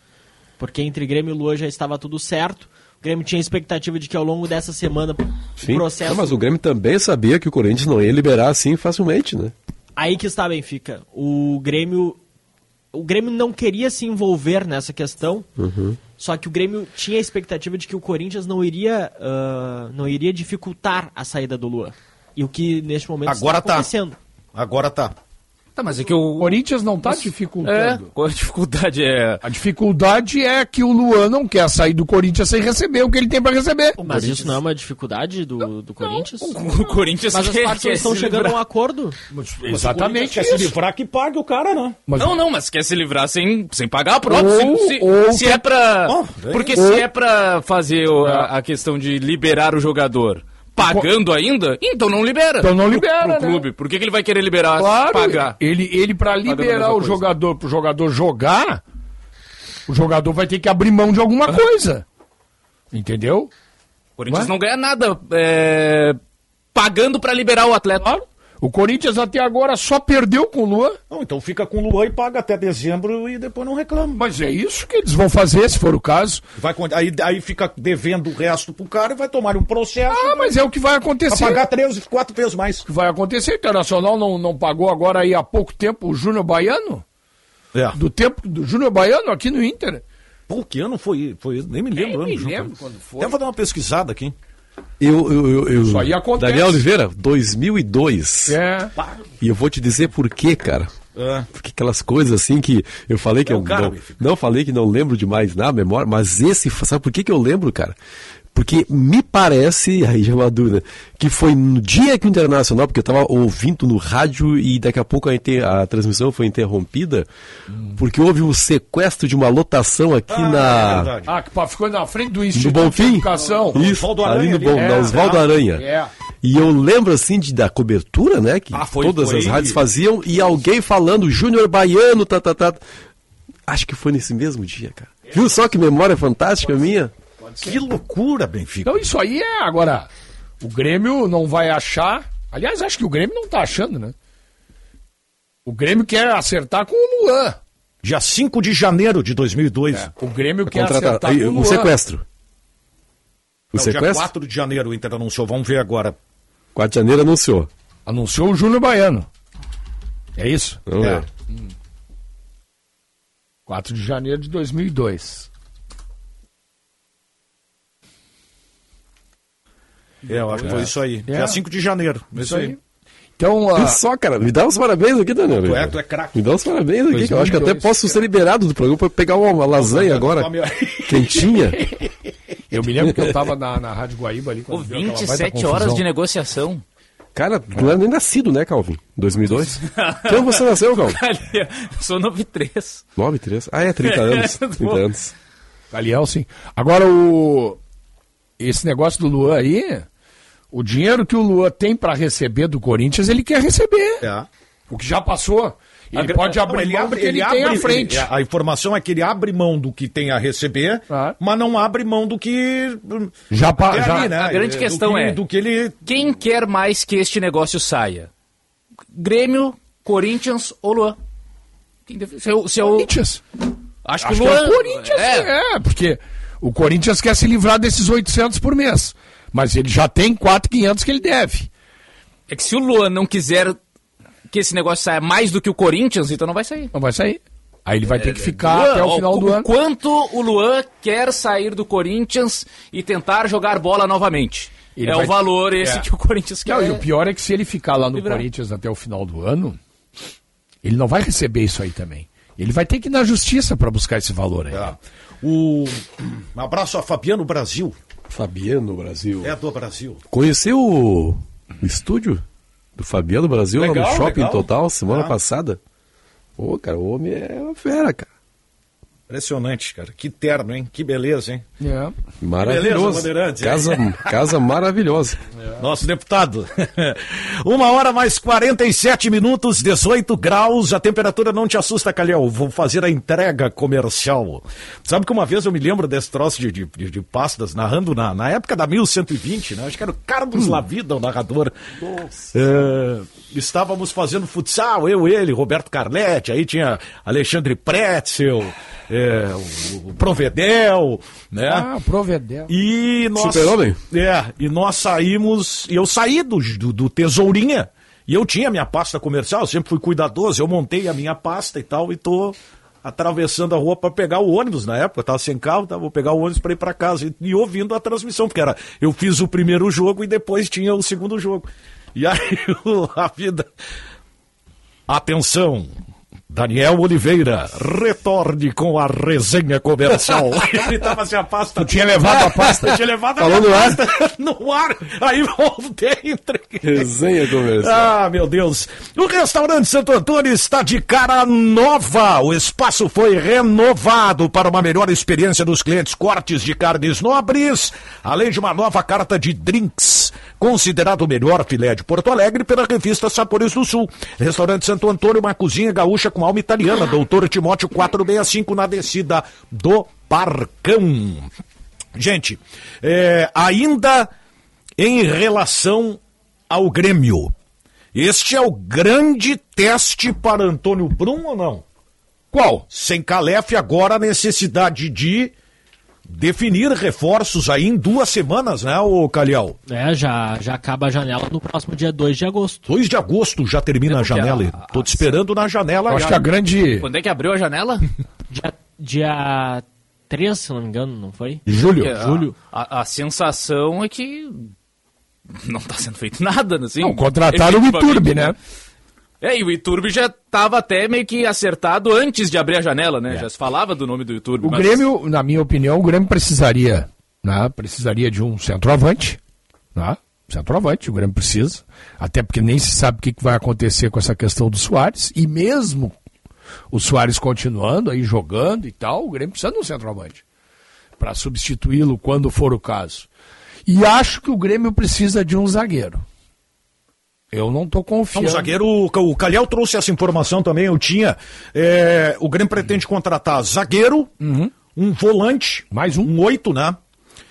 Porque entre Grêmio e Lua já estava tudo certo. O Grêmio tinha expectativa de que ao longo dessa semana Sim. o processo. Não, mas o Grêmio também sabia que o Corinthians não ia liberar assim facilmente, né? Aí que está, Benfica. O Grêmio o Grêmio não queria se envolver nessa questão, uhum. só que o Grêmio tinha a expectativa de que o Corinthians não iria, uh, não iria dificultar a saída do Luan. E o que neste momento Agora está acontecendo. Tá. Agora tá. Tá, mas é que o Corinthians não está dificultando. É, qual a dificuldade é? A dificuldade é que o Luan não quer sair do Corinthians sem receber o que ele tem para receber. Mas isso não é uma dificuldade do, do Corinthians? Não, o Corinthians Mas as partes quer estão chegando a um acordo. Mas, Exatamente. Quer se livrar que pague o cara, né? Mas, não, não, mas quer se livrar sem, sem pagar pronto. Ou, se, ou se, é pra. Oh, porque ou, se é pra fazer a, a questão de liberar o jogador pagando ainda, então não libera. Então não libera, pro, pro né? clube. Por que, que ele vai querer liberar, claro, pagar? Ele, ele para liberar o coisa. jogador, pro jogador jogar, o jogador vai ter que abrir mão de alguma ah. coisa. Entendeu? O Corinthians não ganha nada é, pagando para liberar o atleta. Claro. O Corinthians até agora só perdeu com o Luan. Não, então fica com o Luan e paga até dezembro e depois não reclama. Mas é isso que eles vão fazer, se for o caso. Vai, aí, aí fica devendo o resto pro cara e vai tomar um processo. Ah, mas é o que vai acontecer. Vai pagar três, quatro vezes mais. O que vai acontecer? O Internacional não, não pagou agora aí há pouco tempo o Júnior Baiano? É. Do tempo do Júnior Baiano aqui no Inter. Pô, que ano foi? foi nem me lembro. Nem me lembro quando foi. Até vou dar uma pesquisada aqui. Eu, eu, eu, Isso aí acontece. Daniel Oliveira, 2002. É. E eu vou te dizer por quê, cara. É. Porque aquelas coisas assim que eu falei que é eu cara, não, não falei que não lembro demais na memória, mas esse, sabe por que, que eu lembro, cara? Porque me parece, aí já é uma dúvida, que foi no dia que o Internacional, porque eu estava ouvindo no rádio e daqui a pouco a, inter, a transmissão foi interrompida, hum. porque houve o um sequestro de uma lotação aqui ah, na. É ah, que ficou na frente do Instituto do Bonfim? de Educação. Isso, ali no Bom, é, na Osvaldo é, Aranha. É. E eu lembro assim de, da cobertura, né? Que ah, foi, todas foi. as rádios faziam, e alguém falando, Júnior Baiano, tá, tá, tá. Acho que foi nesse mesmo dia, cara. Viu só que memória fantástica minha? Que loucura, Benfica. Então isso aí é agora. O Grêmio não vai achar. Aliás, acho que o Grêmio não tá achando, né? O Grêmio quer acertar com o Luan. Dia 5 de janeiro de 2002. É, o Grêmio quer acertar com o Luan. O sequestro. O não, sequestro? Dia 4 de janeiro o Inter anunciou. Vamos ver agora. 4 de janeiro anunciou. Anunciou o Júnior Baiano. É isso? Vamos é. ver. Hum. 4 de janeiro de 2002. É, eu acho que foi isso aí. É. Dia 5 de janeiro. Isso, isso aí. aí. Então, uh... Só, cara, me dá uns parabéns aqui, Daniel. Tu é, tu é craque. Me dá uns parabéns aqui, que eu acho que até posso ser liberado do programa para pegar uma lasanha agora. Quentinha. Eu me lembro que eu estava na, na Rádio Guaíba ali. Quando 27 horas de negociação. Cara, tu não era nem nascido, né, Calvin? 2002? Quando você nasceu, Calvin? eu sou 93. 93? Ah, é, 30 anos. 30 anos. Galiel, sim. Agora, o... esse negócio do Luan aí, o dinheiro que o Luan tem para receber do Corinthians, ele quer receber. É. O que já passou. Ele a, pode abrir não, ele mão abre, ele, ele tem à frente. Ele, a informação é que ele abre mão do que tem a receber, ah. mas não abre mão do que. Já, pa, já ali, né? A grande questão do que, é: do que ele... quem quer mais que este negócio saia? Grêmio, Corinthians ou Luan? Seu, seu... Corinthians. Acho, Acho que, o Luan... que é o Corinthians, é. é, porque o Corinthians quer se livrar desses 800 por mês. Mas ele já tem 4,500 que ele deve. É que se o Luan não quiser que esse negócio saia mais do que o Corinthians, então não vai sair. Não vai sair. Aí ele vai ter que é, ficar Luan, até o final ó, do ano. Quanto o Luan quer sair do Corinthians e tentar jogar bola novamente? Ele é vai... o valor esse é. que o Corinthians quer. Não, e o pior é que se ele ficar lá no Livrar. Corinthians até o final do ano, ele não vai receber isso aí também. Ele vai ter que ir na justiça para buscar esse valor aí. É. O... Um abraço a Fabiano Brasil. Fabiano Brasil. É do Brasil. Conheceu o, o estúdio? do Fabiano Brasil legal, lá no Shopping legal. Total semana ah. passada. Pô, cara, o homem é uma fera, cara. Impressionante, cara. Que terno, hein? Que beleza, hein? É. Maravilhoso. Beleza, casa, casa maravilhosa. É. Nosso deputado. Uma hora mais 47 minutos, 18 graus. A temperatura não te assusta, Calhau. Vou fazer a entrega comercial. Sabe que uma vez eu me lembro desse troço de, de, de pastas, narrando na, na época da 1120, né? Acho que era o Carlos hum. Lavida, o narrador. Nossa. É, estávamos fazendo futsal, eu, ele, Roberto Carletti, aí tinha Alexandre Pretzel é, o, o, Provedel, né? Ah, Provedel. E nós, Super-Homem? É, e nós saímos, eu saí do, do, do Tesourinha, e eu tinha minha pasta comercial, sempre fui cuidadoso, eu montei a minha pasta e tal, e tô atravessando a rua para pegar o ônibus na época, eu tava sem carro, tá, vou pegar o ônibus para ir para casa e, e, ouvindo a transmissão, porque era eu fiz o primeiro jogo e depois tinha o segundo jogo. E aí a vida Atenção, Daniel Oliveira, retorne com a resenha comercial. Ele tava sem a pasta. Tu tinha levado a pasta? Eu tinha levado a Falou pasta no ar. Aí voltei. Entre... Resenha comercial. Ah, meu Deus. O restaurante Santo Antônio está de cara nova. O espaço foi renovado para uma melhor experiência dos clientes. Cortes de carnes nobres, além de uma nova carta de drinks. Considerado o melhor filé de Porto Alegre pela revista Sabores do Sul. Restaurante Santo Antônio, uma cozinha gaúcha com alma italiana, doutor Timóteo 465 na descida do Parcão. Gente, é, ainda em relação ao Grêmio, este é o grande teste para Antônio Brum ou não? Qual? Sem Calef, agora a necessidade de definir reforços aí em duas semanas, né, o Calhau? É, já, já acaba a janela no próximo dia 2 de agosto. 2 de agosto já termina a janela. A, Tô te esperando na janela. Acho que a grande. Quando é que abriu a janela? dia, dia 3, se não me engano, não foi? Julho. É, Julho. A, a, sensação é que não está sendo feito nada, assim. Não, contrataram o Iturbe, né? É, e o Iturbe já estava até meio que acertado antes de abrir a janela, né? É. Já se falava do nome do Iturbe. O mas... Grêmio, na minha opinião, o Grêmio precisaria, né? Precisaria de um centroavante, né? Centroavante, o Grêmio precisa. Até porque nem se sabe o que vai acontecer com essa questão do Soares. E mesmo o Soares continuando aí jogando e tal, o Grêmio precisa de um centroavante. Para substituí-lo quando for o caso. E acho que o Grêmio precisa de um zagueiro. Eu não tô confiando. Não, o zagueiro, o Calhau trouxe essa informação também, eu tinha. É, o Grêmio pretende contratar zagueiro, uhum. um volante, mais um, um oito, né?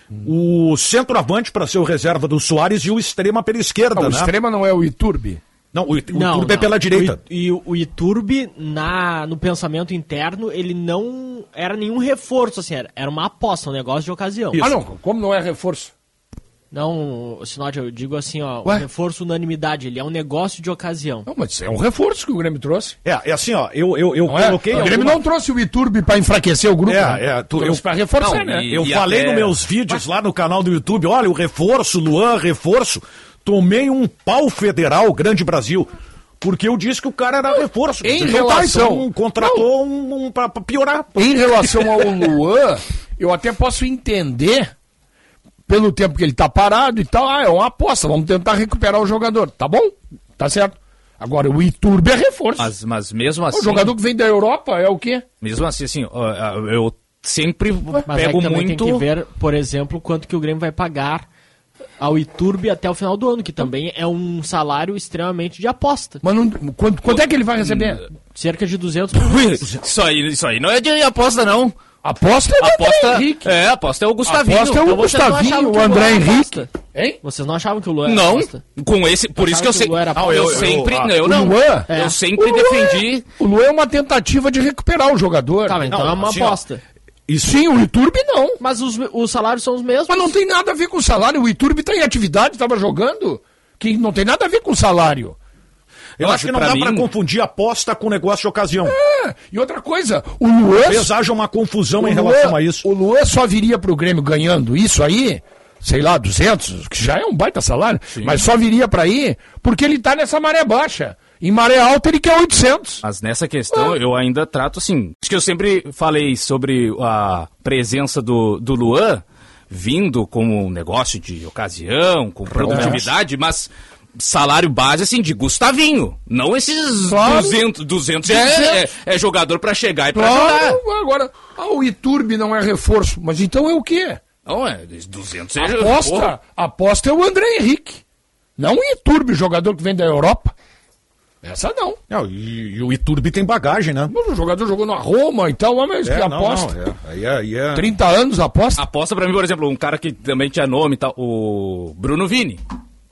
Uhum. O centroavante para ser o reserva do Soares e o extrema pela esquerda, não, né? O extrema não é o Iturbe. Não, o, o não, Iturbe é pela direita. O, e o Iturbe, na, no pensamento interno, ele não era nenhum reforço, assim, era, era uma aposta, um negócio de ocasião. Isso. Ah, não, como não é reforço? Não, Sinote, eu digo assim, ó, Ué? reforço unanimidade, ele é um negócio de ocasião. Não, mas é um reforço que o Grêmio trouxe. É, é assim, ó, eu, eu, eu é? coloquei... O Grêmio não trouxe o Iturbe para enfraquecer o grupo, é, né? É, tu, eu, para reforçar, não, né? E, eu e falei até... nos meus vídeos mas... lá no canal do YouTube, olha, o reforço, Luan, reforço, tomei um pau federal, Grande Brasil. Porque eu disse que o cara era reforço. Em relação. Tá, então, contratou não. um, um para piorar. Em relação ao Luan, eu até posso entender pelo tempo que ele tá parado e tal, ah, é uma aposta, vamos tentar recuperar o jogador. Tá bom? Tá certo. Agora, o Iturbe é reforço. Mas, mas mesmo assim. O jogador que vem da Europa é o quê? Mesmo assim, assim, eu sempre mas pego é que muito. Tem que ver, por exemplo, quanto que o Grêmio vai pagar ao Iturbe até o final do ano, que também é um salário extremamente de aposta. Mas não, quanto, quanto é que ele vai receber? Cerca de 200 milhões. isso, aí, isso aí não é de aposta, não. Aposta é o aposta, André Henrique. É, aposta é o Gustavinho. Aposta é o então Gustavinho, o André Henrique. Hein? Vocês não achavam que o Luan era Não, aposta? com esse, por isso que eu sempre... Não, eu, eu, sempre... Eu, eu não, Luan, eu sempre o defendi... o Luan é uma tentativa de recuperar o jogador. Tá, então não, é uma assim, aposta. E sim, o Iturbe não. Mas os, os salários são os mesmos. Mas não tem nada a ver com o salário. O Iturbe está em atividade, estava jogando. Que não tem nada a ver com o salário. Eu, acho que não dá mim... para confundir aposta com negócio de ocasião. É, e outra coisa, o Luan. Talvez haja uma confusão em Luan, relação a isso. O Luan só viria para o Grêmio ganhando isso aí, sei lá, 200, que já é um baita salário, Sim. mas só viria para aí porque ele está nessa maré baixa. Em maré alta ele quer 800. Mas nessa questão eu ainda trato assim. Acho que eu sempre falei sobre a presença do, do Luan vindo como um negócio de ocasião, com produtividade, mas salário base assim de Gustavinho, não esses claro. 200, 200 é, é, é jogador para chegar e para claro. jogar. Agora, ah, o Iturbe não é reforço, mas então é o quê? Não é, 200 é aposta, aposta é o André Henrique. Não o Iturbe, jogador que vem da Europa. Essa não. não e, e, o Iturbe tem bagagem, né? Mas o jogador jogou na Roma e tal, mas é, que não, aposta. Não, é, aí é, aí é... 30 anos aposta? Aposta pra mim, por exemplo, um cara que também tinha nome e tal, o Bruno Vini.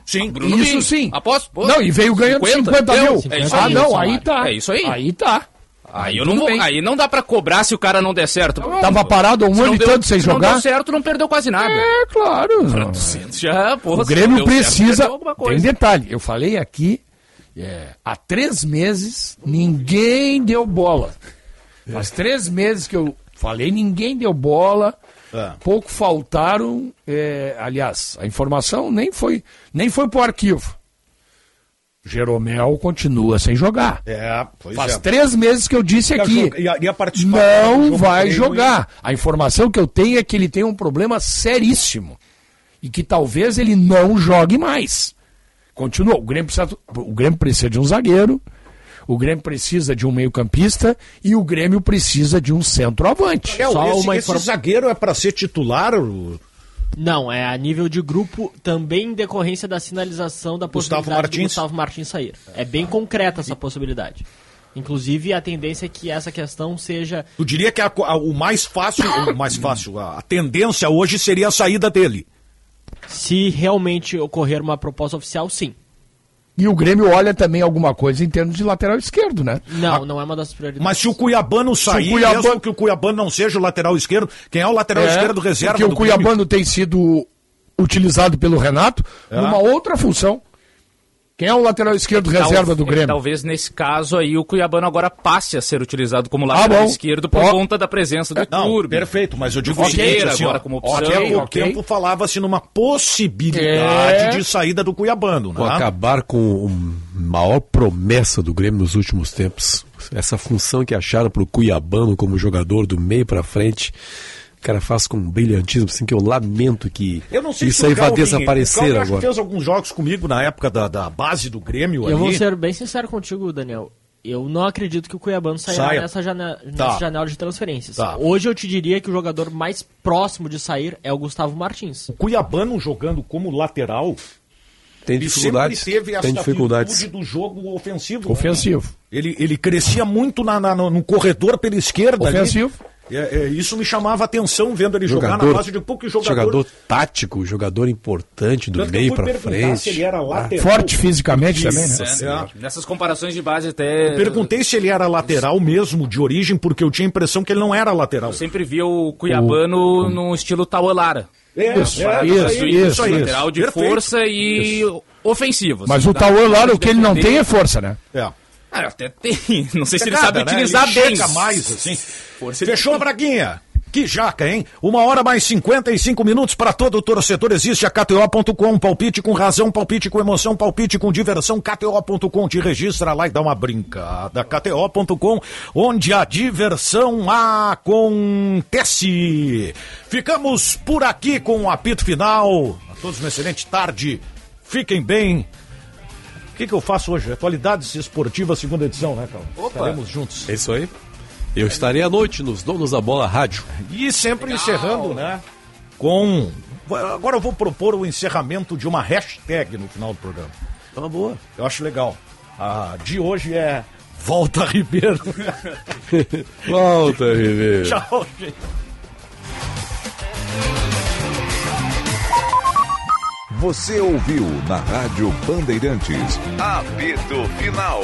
Sim, Bruno isso Vini. sim. Aposto. Pô, não, e veio ganhando 50, 50 mil. É ah, aí, não, aí tá. É isso aí. Aí tá. Aí, eu não vou, aí não dá pra cobrar se o cara não der certo. Tava parado um ano e tanto sem jogar. Se não deu certo, não perdeu quase nada. É, claro. Já, porra, o Grêmio precisa. Certo, tem detalhe, eu falei aqui é, há três meses, ninguém deu bola. Faz três meses que eu falei, ninguém deu bola. É. Pouco faltaram. É, aliás, a informação nem foi, nem foi pro arquivo. Jeromel continua sem jogar. É, Faz é. três meses que eu disse aqui. Ia, ia não vai jogar. A informação que eu tenho é que ele tem um problema seríssimo. E que talvez ele não jogue mais. Continua. O Grêmio precisa, o Grêmio precisa de um zagueiro, o Grêmio precisa de um meio-campista e o Grêmio precisa de um centroavante. É, Só esse, uma esse zagueiro é para ser titular? Não, é a nível de grupo, também em decorrência da sinalização da Gustavo possibilidade Martins. do Gustavo Martins sair. É bem concreta essa possibilidade. Inclusive, a tendência é que essa questão seja. Eu diria que a, a, o mais fácil, o mais fácil, a, a tendência hoje seria a saída dele. Se realmente ocorrer uma proposta oficial, sim. E o Grêmio olha também alguma coisa em termos de lateral esquerdo, né? Não, não é uma das prioridades. Mas se o Cuiabano sair, o Cuiabano... mesmo que o Cuiabano não seja o lateral esquerdo, quem é o lateral é, esquerdo reserva porque o Cuiabano Grêmio? tem sido utilizado pelo Renato é. numa outra função. Quem é o lateral esquerdo reserva do Grêmio? Talvez nesse caso aí o Cuiabano agora passe a ser utilizado como ah, lateral ah, esquerdo por conta da presença do Não, Perfeito, mas eu digo o seguinte, assim, agora como opção. Okay, o okay. tempo falava-se numa possibilidade é... de saída do Cuiabano. Vou né? acabar com a maior promessa do Grêmio nos últimos tempos. Essa função que acharam para o Cuiabano como jogador do meio para frente cara faz com um brilhantismo, assim, que eu lamento que isso aí vai desaparecer o agora. fez alguns jogos comigo na época da, da base do Grêmio Eu ali. vou ser bem sincero contigo, Daniel. Eu não acredito que o Cuiabano sairá Saia. nessa, janela, tá. nessa janela de transferências. Tá. Hoje eu te diria que o jogador mais próximo de sair é o Gustavo Martins. O Cuiabano jogando como lateral tem dificuldades. Ele sempre teve essa tem dificuldades. do jogo ofensivo. Ofensivo. Né? Ele, ele crescia muito na, na, no corredor pela esquerda. Ofensivo. É, é, isso me chamava a atenção vendo ele jogador, jogar na base de pouco jogador. Jogador tático, jogador importante do Tanto meio para frente. Se ele era lateral, Forte fisicamente também, né? É, nessas comparações de base até. Eu perguntei se ele era lateral mesmo, de origem, porque eu tinha a impressão que ele não era lateral. Eu sempre vi o Cuiabano o... no estilo Tauelara. É, isso, é, isso, isso, isso, aí. Lateral de Perfeito. força e isso. ofensivo. Mas o Tauelara, o que ele não tem é força, né? É. Ah, até tem. Não sei se ele sabe né? utilizar ele bem. mais, assim. Força Fechou a braguinha. Que jaca, hein? Uma hora mais 55 minutos para todo torcedor. Existe a KTO.com. Palpite com razão, palpite com emoção, palpite com diversão. KTO.com. Te registra lá e dá uma brincada. KTO.com, onde a diversão acontece. Ficamos por aqui com o apito final. A todos uma excelente tarde. Fiquem bem. O que, que eu faço hoje? Atualidades esportivas, segunda edição, né, Carlos? Opa. Estaremos juntos. É isso aí. Eu estarei à noite nos Donos da Bola Rádio. E sempre Legal. encerrando, né? Com. Agora eu vou propor o encerramento de uma hashtag no final do programa. Tá uma boa. Eu acho legal. A de hoje é Volta Ribeiro. Volta Ribeiro. Tchau, gente. Você ouviu na Rádio Bandeirantes. Apito Final.